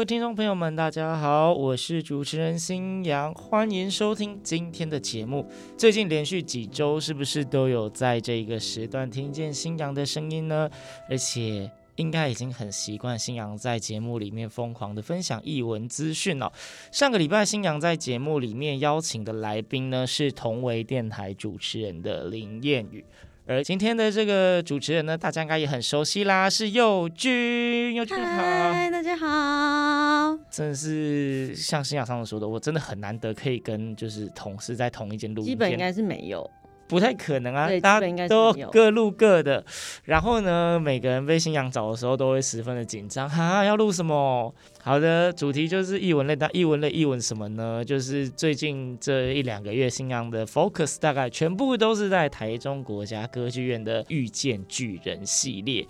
位听众朋友们，大家好，我是主持人新阳，欢迎收听今天的节目。最近连续几周，是不是都有在这个时段听见新阳的声音呢？而且应该已经很习惯新阳在节目里面疯狂的分享译文资讯了。上个礼拜，新阳在节目里面邀请的来宾呢，是同为电台主持人的林彦宇。而今天的这个主持人呢，大家应该也很熟悉啦，是佑君。佑君好，嗨，大家好。真的是像新雅上次说的，我真的很难得可以跟就是同事在同一间录音，基本应该是没有。不太可能啊，大家都各录各的。然后呢，每个人被星洋找的时候都会十分的紧张哈，要录什么？好的，主题就是译文类，但译文类译文什么呢？就是最近这一两个月，星洋的 focus 大概全部都是在台中国家歌剧院的《遇见巨人》系列。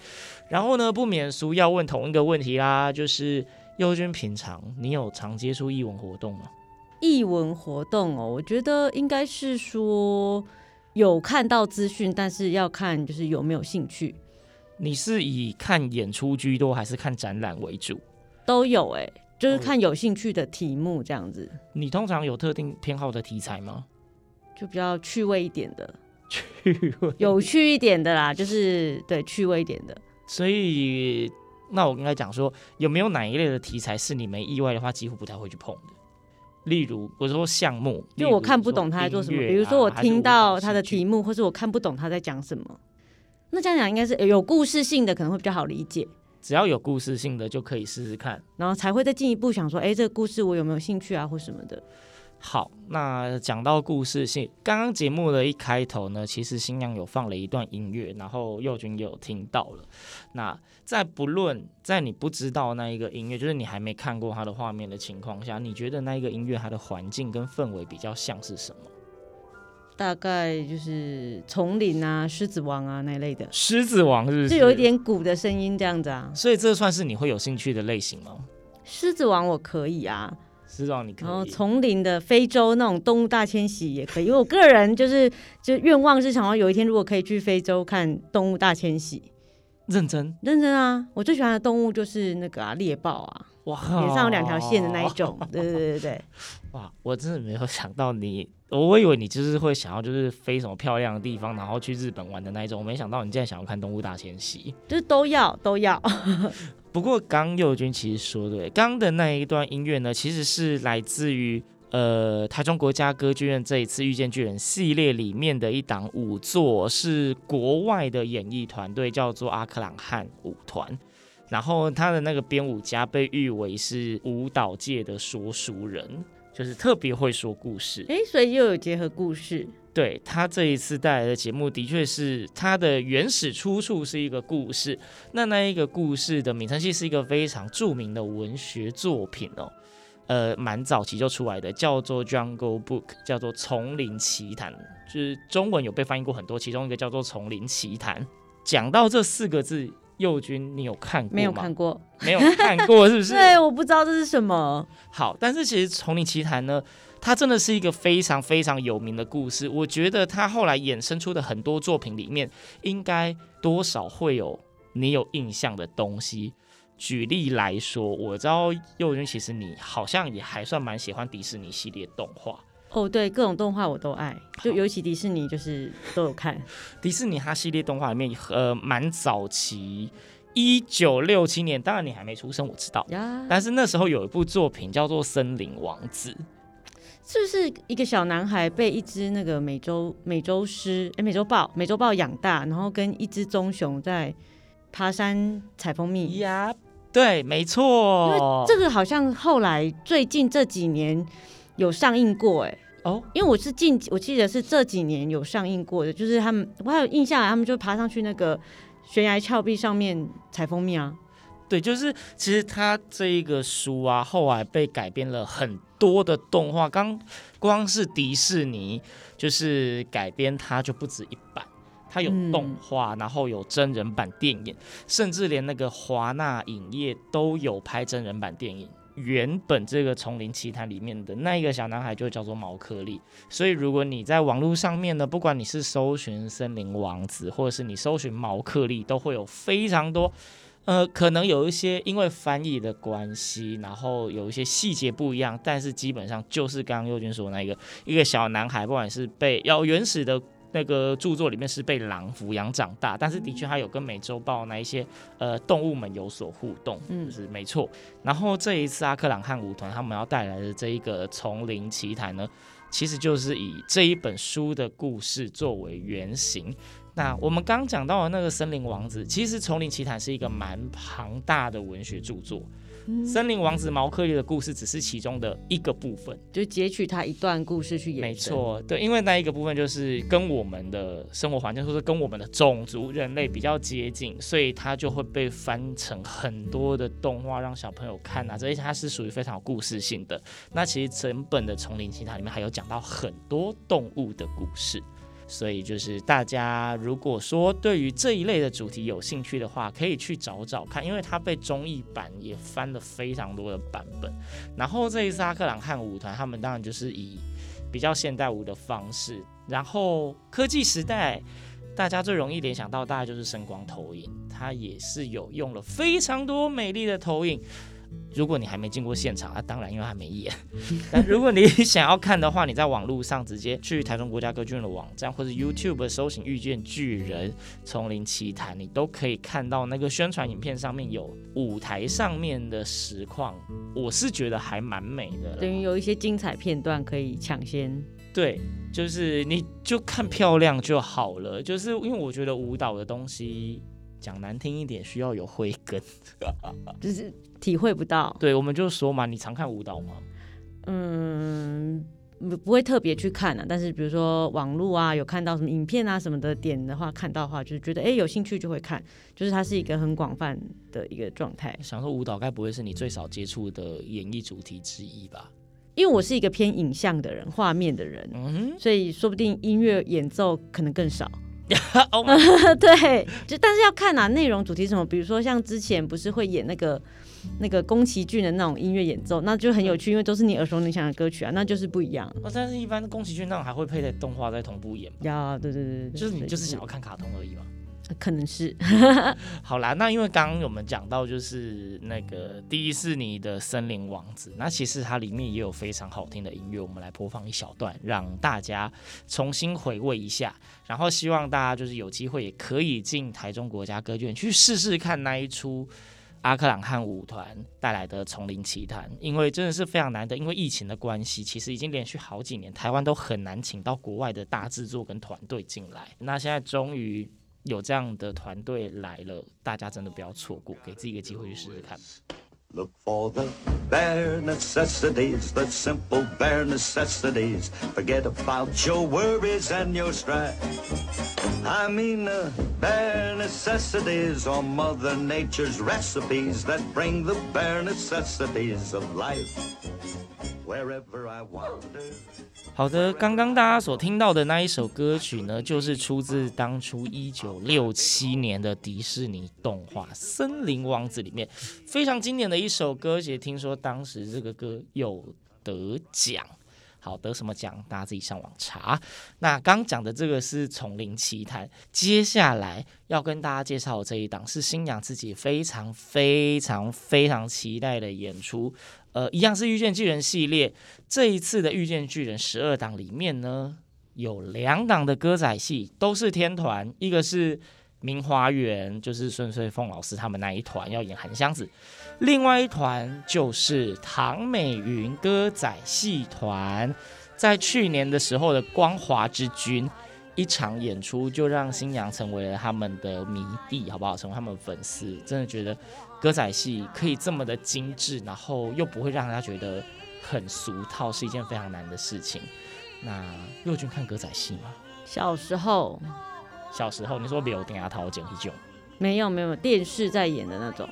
然后呢，不免俗要问同一个问题啦，就是佑君平常你有常接触译文活动吗？译文活动哦，我觉得应该是说。有看到资讯，但是要看就是有没有兴趣。你是以看演出居多，还是看展览为主？都有哎、欸，就是看有兴趣的题目这样子。你通常有特定偏好的题材吗？就比较趣味一点的，趣味有趣一点的啦，就是对趣味一点的。所以，那我应该讲说，有没有哪一类的题材是你没意外的话，几乎不太会去碰的？例如，我说项目，就我看不懂他在做什么。比如说，我听到他的题目，或是我看不懂他在讲什么。那这样讲应该是有故事性的，可能会比较好理解。只要有故事性的就可以试试看，然后才会再进一步想说，哎，这个故事我有没有兴趣啊，或什么的。好，那讲到故事性，刚刚节目的一开头呢，其实新娘有放了一段音乐，然后佑君也有听到了。那在不论在你不知道那一个音乐，就是你还没看过它的画面的情况下，你觉得那一个音乐它的环境跟氛围比较像是什么？大概就是丛林啊、狮子王啊那一类的。狮子王是不是？就有一点鼓的声音这样子啊。所以这算是你会有兴趣的类型吗？狮子王我可以啊。知道你可以，然后丛林的非洲那种动物大迁徙也可以，因为我个人就是就愿望是想要有一天如果可以去非洲看动物大迁徙，认真认真啊！我最喜欢的动物就是那个啊猎豹啊，哇，脸上有两条线的那一种，对对对对对，哇！我真的没有想到你，我以为你就是会想要就是飞什么漂亮的地方，然后去日本玩的那一种，我没想到你竟然想要看动物大迁徙，就是都要都要。不过刚佑君其实说对，刚的那一段音乐呢，其实是来自于呃台中国家歌剧院这一次遇见巨人系列里面的一档舞作，是国外的演艺团队叫做阿克朗汉舞团，然后他的那个编舞家被誉为是舞蹈界的说书人，就是特别会说故事。诶，所以又有结合故事。对，他这一次带来的节目，的确是他的原始出处是一个故事。那那一个故事的名称是一个非常著名的文学作品哦，呃，蛮早期就出来的，叫做《Jungle Book》，叫做《丛林奇谈》，就是中文有被翻译过很多，其中一个叫做《丛林奇谈》。讲到这四个字，佑君，你有看过吗？没有看过，没有看过，是不是？对，我不知道这是什么。好，但是其实《丛林奇谭》呢，它真的是一个非常非常有名的故事。我觉得它后来衍生出的很多作品里面，应该多少会有你有印象的东西。举例来说，我知道佑君其实你好像也还算蛮喜欢迪士尼系列动画。哦，对，各种动画我都爱，就尤其迪士尼就是都有看。迪士尼它系列动画里面，呃，蛮早期，一九六七年，当然你还没出生，我知道。呀。但是那时候有一部作品叫做《森林王子》，是不是一个小男孩被一只那个美洲美洲狮哎美洲豹美洲豹养大，然后跟一只棕熊在爬山采蜂蜜？呀，对，没错。因为这个好像后来最近这几年。有上映过哎哦，因为我是近我记得是这几年有上映过的，就是他们我还有印象，他们就爬上去那个悬崖峭壁上面采蜂蜜啊。对，就是其实他这一个书啊，后来被改编了很多的动画，刚光是迪士尼就是改编它就不止一版，它有动画，嗯、然后有真人版电影，甚至连那个华纳影业都有拍真人版电影。原本这个丛林奇谭里面的那一个小男孩就叫做毛克利，所以如果你在网络上面呢，不管你是搜寻森林王子，或者是你搜寻毛克利，都会有非常多，呃，可能有一些因为翻译的关系，然后有一些细节不一样，但是基本上就是刚刚右军说的那个一个小男孩，不管是被要原始的。那个著作里面是被狼抚养长大，但是的确他有跟美洲豹那一些呃动物们有所互动，嗯，就是没错。然后这一次阿克朗汉舞团他们要带来的这一个丛林奇谭呢，其实就是以这一本书的故事作为原型。那我们刚讲到的那个森林王子，其实丛林奇谭是一个蛮庞大的文学著作。森林王子毛克利的故事只是其中的一个部分，就截取他一段故事去演。没错，对，因为那一个部分就是跟我们的生活环境，或者跟我们的种族人类比较接近，所以它就会被翻成很多的动画让小朋友看啊。这些它是属于非常有故事性的。那其实整本的丛林奇谭里面还有讲到很多动物的故事。所以就是大家如果说对于这一类的主题有兴趣的话，可以去找找看，因为它被中译版也翻了非常多的版本。然后这一次阿克朗汉舞团他们当然就是以比较现代舞的方式，然后科技时代大家最容易联想到大概就是声光投影，它也是有用了非常多美丽的投影。如果你还没进过现场啊，当然因为还没演。但如果你想要看的话，你在网络上直接去台中国家歌剧院的网站，或者 YouTube 搜寻《遇见巨人丛林奇谭》，你都可以看到那个宣传影片上面有舞台上面的实况。我是觉得还蛮美的，等于有一些精彩片段可以抢先。对，就是你就看漂亮就好了。就是因为我觉得舞蹈的东西。讲难听一点，需要有慧根，就是体会不到。对，我们就说嘛，你常看舞蹈吗？嗯，不不会特别去看啊。但是比如说网络啊，有看到什么影片啊什么的点的话，看到的话，就是觉得哎有兴趣就会看。就是它是一个很广泛的一个状态。想说舞蹈该不会是你最少接触的演艺主题之一吧？因为我是一个偏影像的人，画面的人，嗯哼，所以说不定音乐演奏可能更少。oh 对，就但是要看哪、啊、内容主题什么，比如说像之前不是会演那个那个宫崎骏的那种音乐演奏，那就很有趣，因为都是你耳熟能详的歌曲啊，那就是不一样。但是一般宫崎骏那种还会配的动画在同步演。呀，对对对对，就是你就是想要看卡通而已嘛。可能是，好啦，那因为刚刚我们讲到就是那个迪士尼的森林王子，那其实它里面也有非常好听的音乐，我们来播放一小段，让大家重新回味一下。然后希望大家就是有机会也可以进台中国家歌剧院去试试看那一出阿克朗汉舞团带来的《丛林奇谭》，因为真的是非常难得，因为疫情的关系，其实已经连续好几年台湾都很难请到国外的大制作跟团队进来，那现在终于。有这样的团队来了，大家真的不要错过，给自己一个机会去试试看。Look for the bare necessities, the simple bare necessities. Forget about your worries and your strife. I mean the bare necessities are Mother Nature's recipes that bring the bare necessities of life. 好的，刚刚大家所听到的那一首歌曲呢，就是出自当初一九六七年的迪士尼动画《森林王子》里面非常经典的一首歌，也听说当时这个歌有得奖。好，得什么奖？大家自己上网查。那刚讲的这个是《丛林奇谭》，接下来要跟大家介绍的这一档是新娘自己非常非常非常期待的演出。呃，一样是《遇见巨人》系列，这一次的《遇见巨人》十二档里面呢，有两档的歌仔戏都是天团，一个是明华园，就是孙翠凤老师他们那一团要演韩湘子。另外一团就是唐美云歌仔戏团，在去年的时候的光华之君一场演出，就让新娘成为了他们的迷弟，好不好？成为他们粉丝，真的觉得歌仔戏可以这么的精致，然后又不会让大家觉得很俗套，是一件非常难的事情。那佑君看歌仔戏吗？小时候，小时候你说柳丁牙桃剪一种？没有没有，电视在演的那种。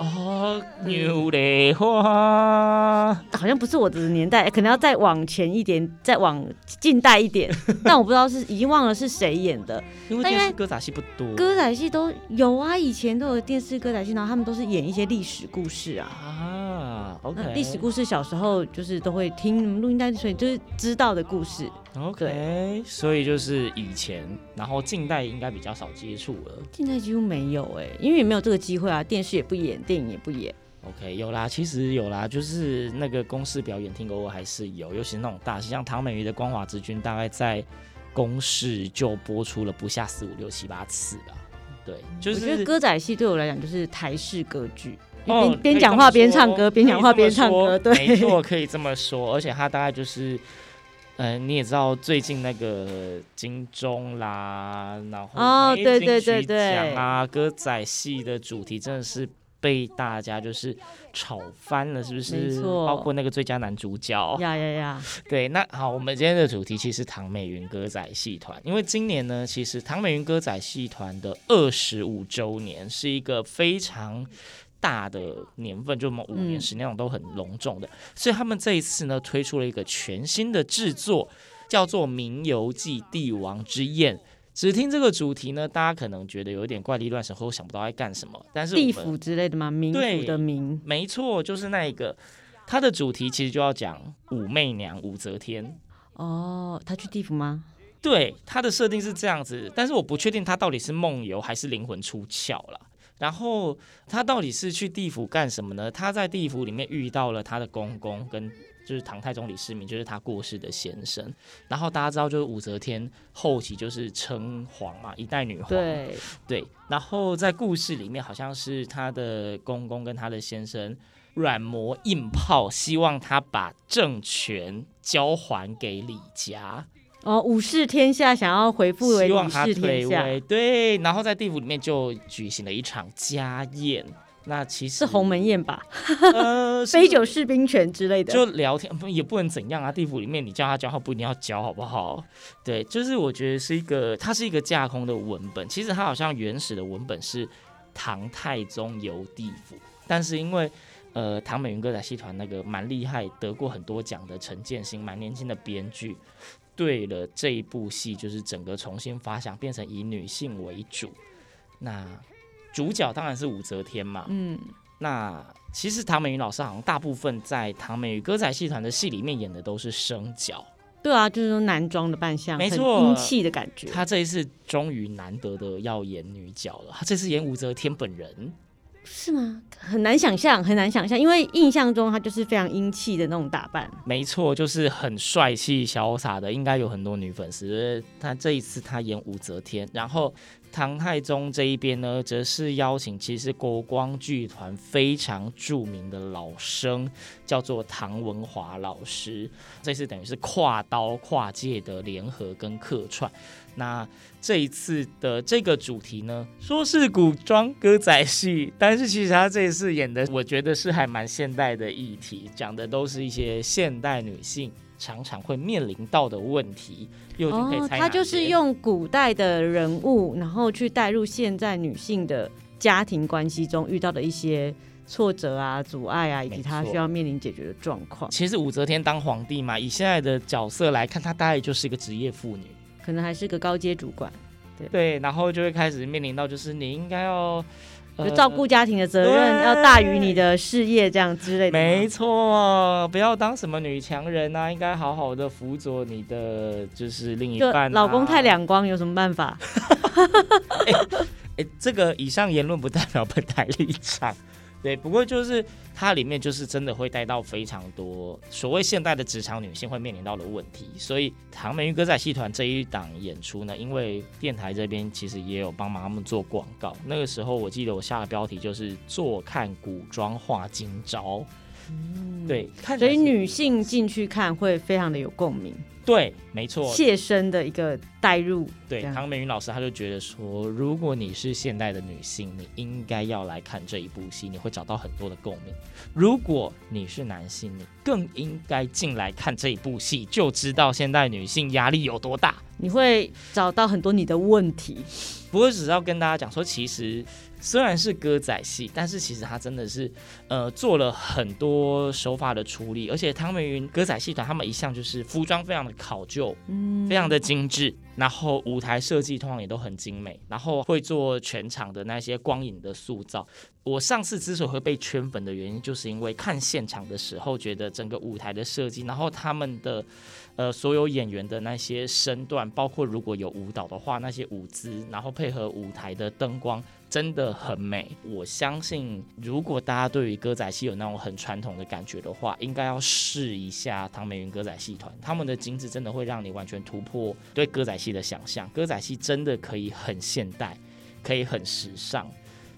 哦，牛的花，好像不是我的年代，可能要再往前一点，再往近代一点。但我不知道是已经忘了是谁演的，因为电视歌仔戏不多，歌仔戏都有啊，以前都有电视歌仔戏，然后他们都是演一些历史故事啊。啊，OK，历史故事小时候就是都会听录音带，所以就是知道的故事。OK，所以就是以前，然后近代应该比较少接触了。近代几乎没有哎、欸，因为也没有这个机会啊，电视也不演，电影也不演。OK，有啦，其实有啦，就是那个公视表演厅偶尔还是有，尤其是那种大戏，像唐美云的《光华之君》，大概在公视就播出了不下四五六七八次吧。对，就是我觉得歌仔戏对我来讲就是台式歌剧，边边讲话边唱歌，边讲话边唱歌，对，没错，可以这么说，而且他大概就是。嗯、呃，你也知道最近那个金钟啦，然后哦，对对对对，啊，歌仔戏的主题真的是被大家就是炒翻了，是不是？包括那个最佳男主角。呀呀呀！对，那好，我们今天的主题其实唐美云歌仔戏团，因为今年呢，其实唐美云歌仔戏团的二十五周年是一个非常。大的年份，就我们五年、十年那种都很隆重的，嗯，所以他们这一次呢，推出了一个全新的制作，叫做《名游记帝王之宴》。只听这个主题呢，大家可能觉得有点怪力乱神，或想不到在干什么。但是地府之类的吗？冥府的冥，没错，就是那一个。它的主题其实就要讲武媚娘武则天。哦，她去地府吗？对，它的设定是这样子，但是我不确定她到底是梦游还是灵魂出窍了。然后他到底是去地府干什么呢？他在地府里面遇到了他的公公，跟就是唐太宗李世民，就是他过世的先生。然后大家知道，就是武则天后期就是称皇嘛，一代女皇。对 对。然后在故事里面，好像是他的公公跟他的先生软磨硬泡，希望他把政权交还给李家。哦，武士天下想要回复为李氏天下，对，然后在地府里面就举行了一场家宴。那其实是鸿门宴吧？呃，杯酒释兵权之类的，就聊天，也不能怎样啊。地府里面你叫他交，他不一定要交，好不好？对，就是我觉得是一个，它是一个架空的文本。其实它好像原始的文本是唐太宗游地府，但是因为呃唐美云歌仔戏团那个蛮厉害，得过很多奖的陈建新，蛮年轻的编剧。对了，这一部戏就是整个重新发想，变成以女性为主。那主角当然是武则天嘛。嗯。那其实唐美云老师好像大部分在唐美云歌仔戏团的戏里面演的都是生角。对啊，就是说男装的扮相，没错，英气的感觉。他这一次终于难得的要演女角了，他这次演武则天本人。是吗？很难想象，很难想象，因为印象中他就是非常英气的那种打扮。没错，就是很帅气潇洒的，应该有很多女粉丝。他这一次他演武则天，然后唐太宗这一边呢，则是邀请其实国光剧团非常著名的老生，叫做唐文华老师。这次等于是跨刀跨界的联合跟客串。那这一次的这个主题呢，说是古装歌仔戏，但是其实他这一次演的，我觉得是还蛮现代的议题，讲的都是一些现代女性常常会面临到的问题。又可以猜，他就是用古代的人物，然后去带入现在女性的家庭关系中遇到的一些挫折啊、阻碍啊，以及他需要面临解决的状况。其实武则天当皇帝嘛，以现在的角色来看，她大概就是一个职业妇女，可能还是个高阶主管。对对，然后就会开始面临到，就是你应该要。就照顾家庭的责任要大于你的事业，这样之类的。没错，不要当什么女强人啊，应该好好的辅佐你的就是另一半、啊。老公太两光，有什么办法？哎、欸欸，这个以上言论不代表本台立场。对，不过就是它里面就是真的会带到非常多所谓现代的职场女性会面临到的问题，所以唐美云歌仔戏团这一档演出呢，因为电台这边其实也有帮忙他们做广告，那个时候我记得我下的标题就是“坐看古装化今朝”，嗯，对，所以女性进去看会非常的有共鸣。对，没错，切身的一个代入。对，唐美云老师他就觉得说，如果你是现代的女性，你应该要来看这一部戏，你会找到很多的共鸣。如果你是男性，你更应该进来看这一部戏，就知道现代女性压力有多大。你会找到很多你的问题。不过，只是要跟大家讲说，其实。虽然是歌仔戏，但是其实他真的是，呃，做了很多手法的处理，而且汤美云歌仔戏团他们一向就是服装非常的考究，嗯，非常的精致，然后舞台设计通常也都很精美，然后会做全场的那些光影的塑造。我上次之所以会被圈粉的原因，就是因为看现场的时候，觉得整个舞台的设计，然后他们的。呃，所有演员的那些身段，包括如果有舞蹈的话，那些舞姿，然后配合舞台的灯光，真的很美。我相信，如果大家对于歌仔戏有那种很传统的感觉的话，应该要试一下唐美云歌仔戏团，他们的精致真的会让你完全突破对歌仔戏的想象。歌仔戏真的可以很现代，可以很时尚。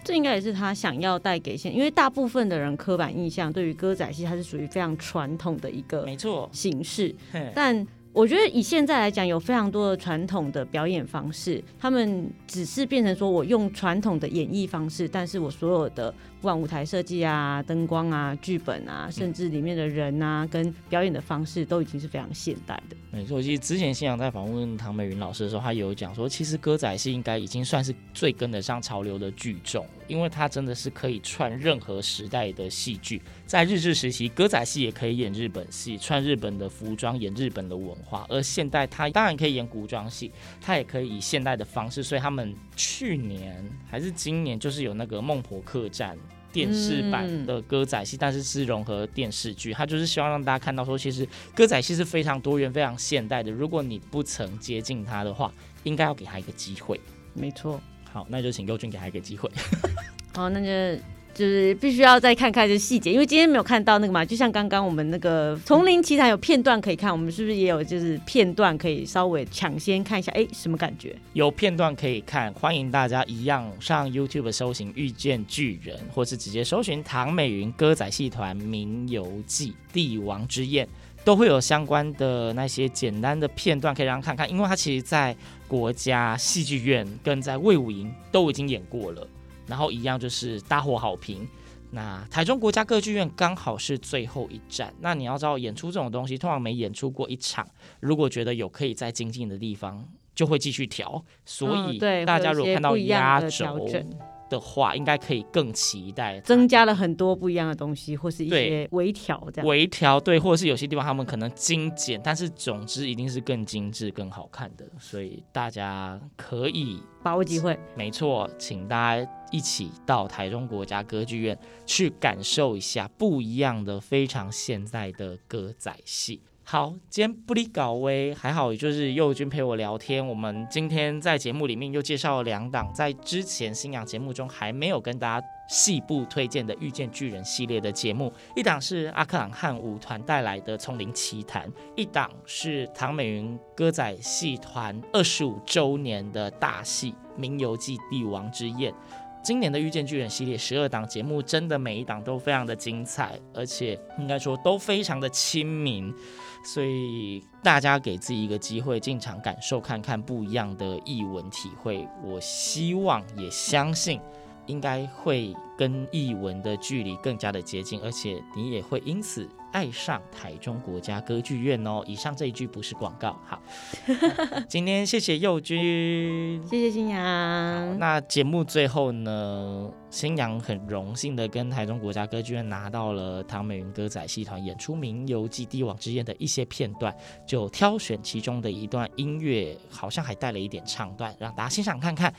这应该也是他想要带给现，因为大部分的人刻板印象对于歌仔戏，它是属于非常传统的一个没错形式，但。我觉得以现在来讲，有非常多的传统的表演方式，他们只是变成说我用传统的演绎方式，但是我所有的不管舞台设计啊、灯光啊、剧本啊，甚至里面的人啊，跟表演的方式，都已经是非常现代的。没错，其实之前新阳在访问唐美云老师的时候，他有讲说，其实歌仔戏应该已经算是最跟得上潮流的剧种，因为它真的是可以串任何时代的戏剧。在日治时期，歌仔戏也可以演日本戏，穿日本的服装，演日本的文化。而现代，它当然可以演古装戏，它也可以以现代的方式。所以他们去年还是今年，就是有那个《孟婆客栈》电视版的歌仔戏，但是是融合电视剧。他就是希望让大家看到说，其实歌仔戏是非常多元、非常现代的。如果你不曾接近他的话，应该要给他一个机会。没错。好，那就请佑俊给他一个机会。好，那就。就是必须要再看看这细节，因为今天没有看到那个嘛，就像刚刚我们那个《丛林奇谭》有片段可以看，我们是不是也有就是片段可以稍微抢先看一下？哎，什么感觉？有片段可以看，欢迎大家一样上 YouTube 搜寻《遇见巨人》，或是直接搜寻唐美云歌仔戏团《名游记》《帝王之宴》，都会有相关的那些简单的片段可以让看看，因为它其实在国家戏剧院跟在魏武营都已经演过了。然后一样就是大获好评。那台中国家歌剧院刚好是最后一站。那你要知道，演出这种东西，通常没演出过一场，如果觉得有可以再精进的地方，就会继续调。所以大家如果看到压轴的话，应该可以更期待，增加了很多不一样的东西，或是一些微调这样。微调对，或者是有些地方他们可能精简，但是总之一定是更精致、更好看的。所以大家可以把握机会。没错，请大家一起到台中国家歌剧院去感受一下不一样的、非常现代的歌仔戏。好，今天不离搞威，还好，也就是佑君陪我聊天。我们今天在节目里面又介绍了两档，在之前新娘节目中还没有跟大家细部推荐的《遇见巨人》系列的节目。一档是阿克朗汉舞团带来的《丛林奇谭》，一档是唐美云歌仔戏团二十五周年的大戏《名游记·帝王之宴》。今年的《遇见巨人》系列十二档节目，真的每一档都非常的精彩，而且应该说都非常的亲民。所以大家给自己一个机会进场感受看看不一样的译文体会，我希望也相信应该会跟译文的距离更加的接近，而且你也会因此爱上台中国家歌剧院哦。以上这一句不是广告。好，今天谢谢佑君，谢谢新阳。那节目最后呢，新阳很荣幸的跟台中国家歌剧院拿到了唐美云歌仔戏团演出《名游记》帝王之宴的一些片段，就挑选其中的一段音乐，好像还带了一点唱段，让大家欣赏看看。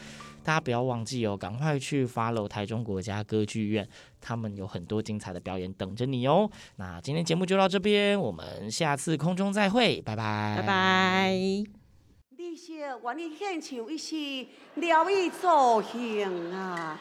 大家不要忘记哦，赶快去 follow 台中国家歌剧院，他们有很多精彩的表演等着你哦。那今天节目就到这边，我们下次空中再会，拜拜，拜拜。你是愿意献唱一是聊以助兴啊。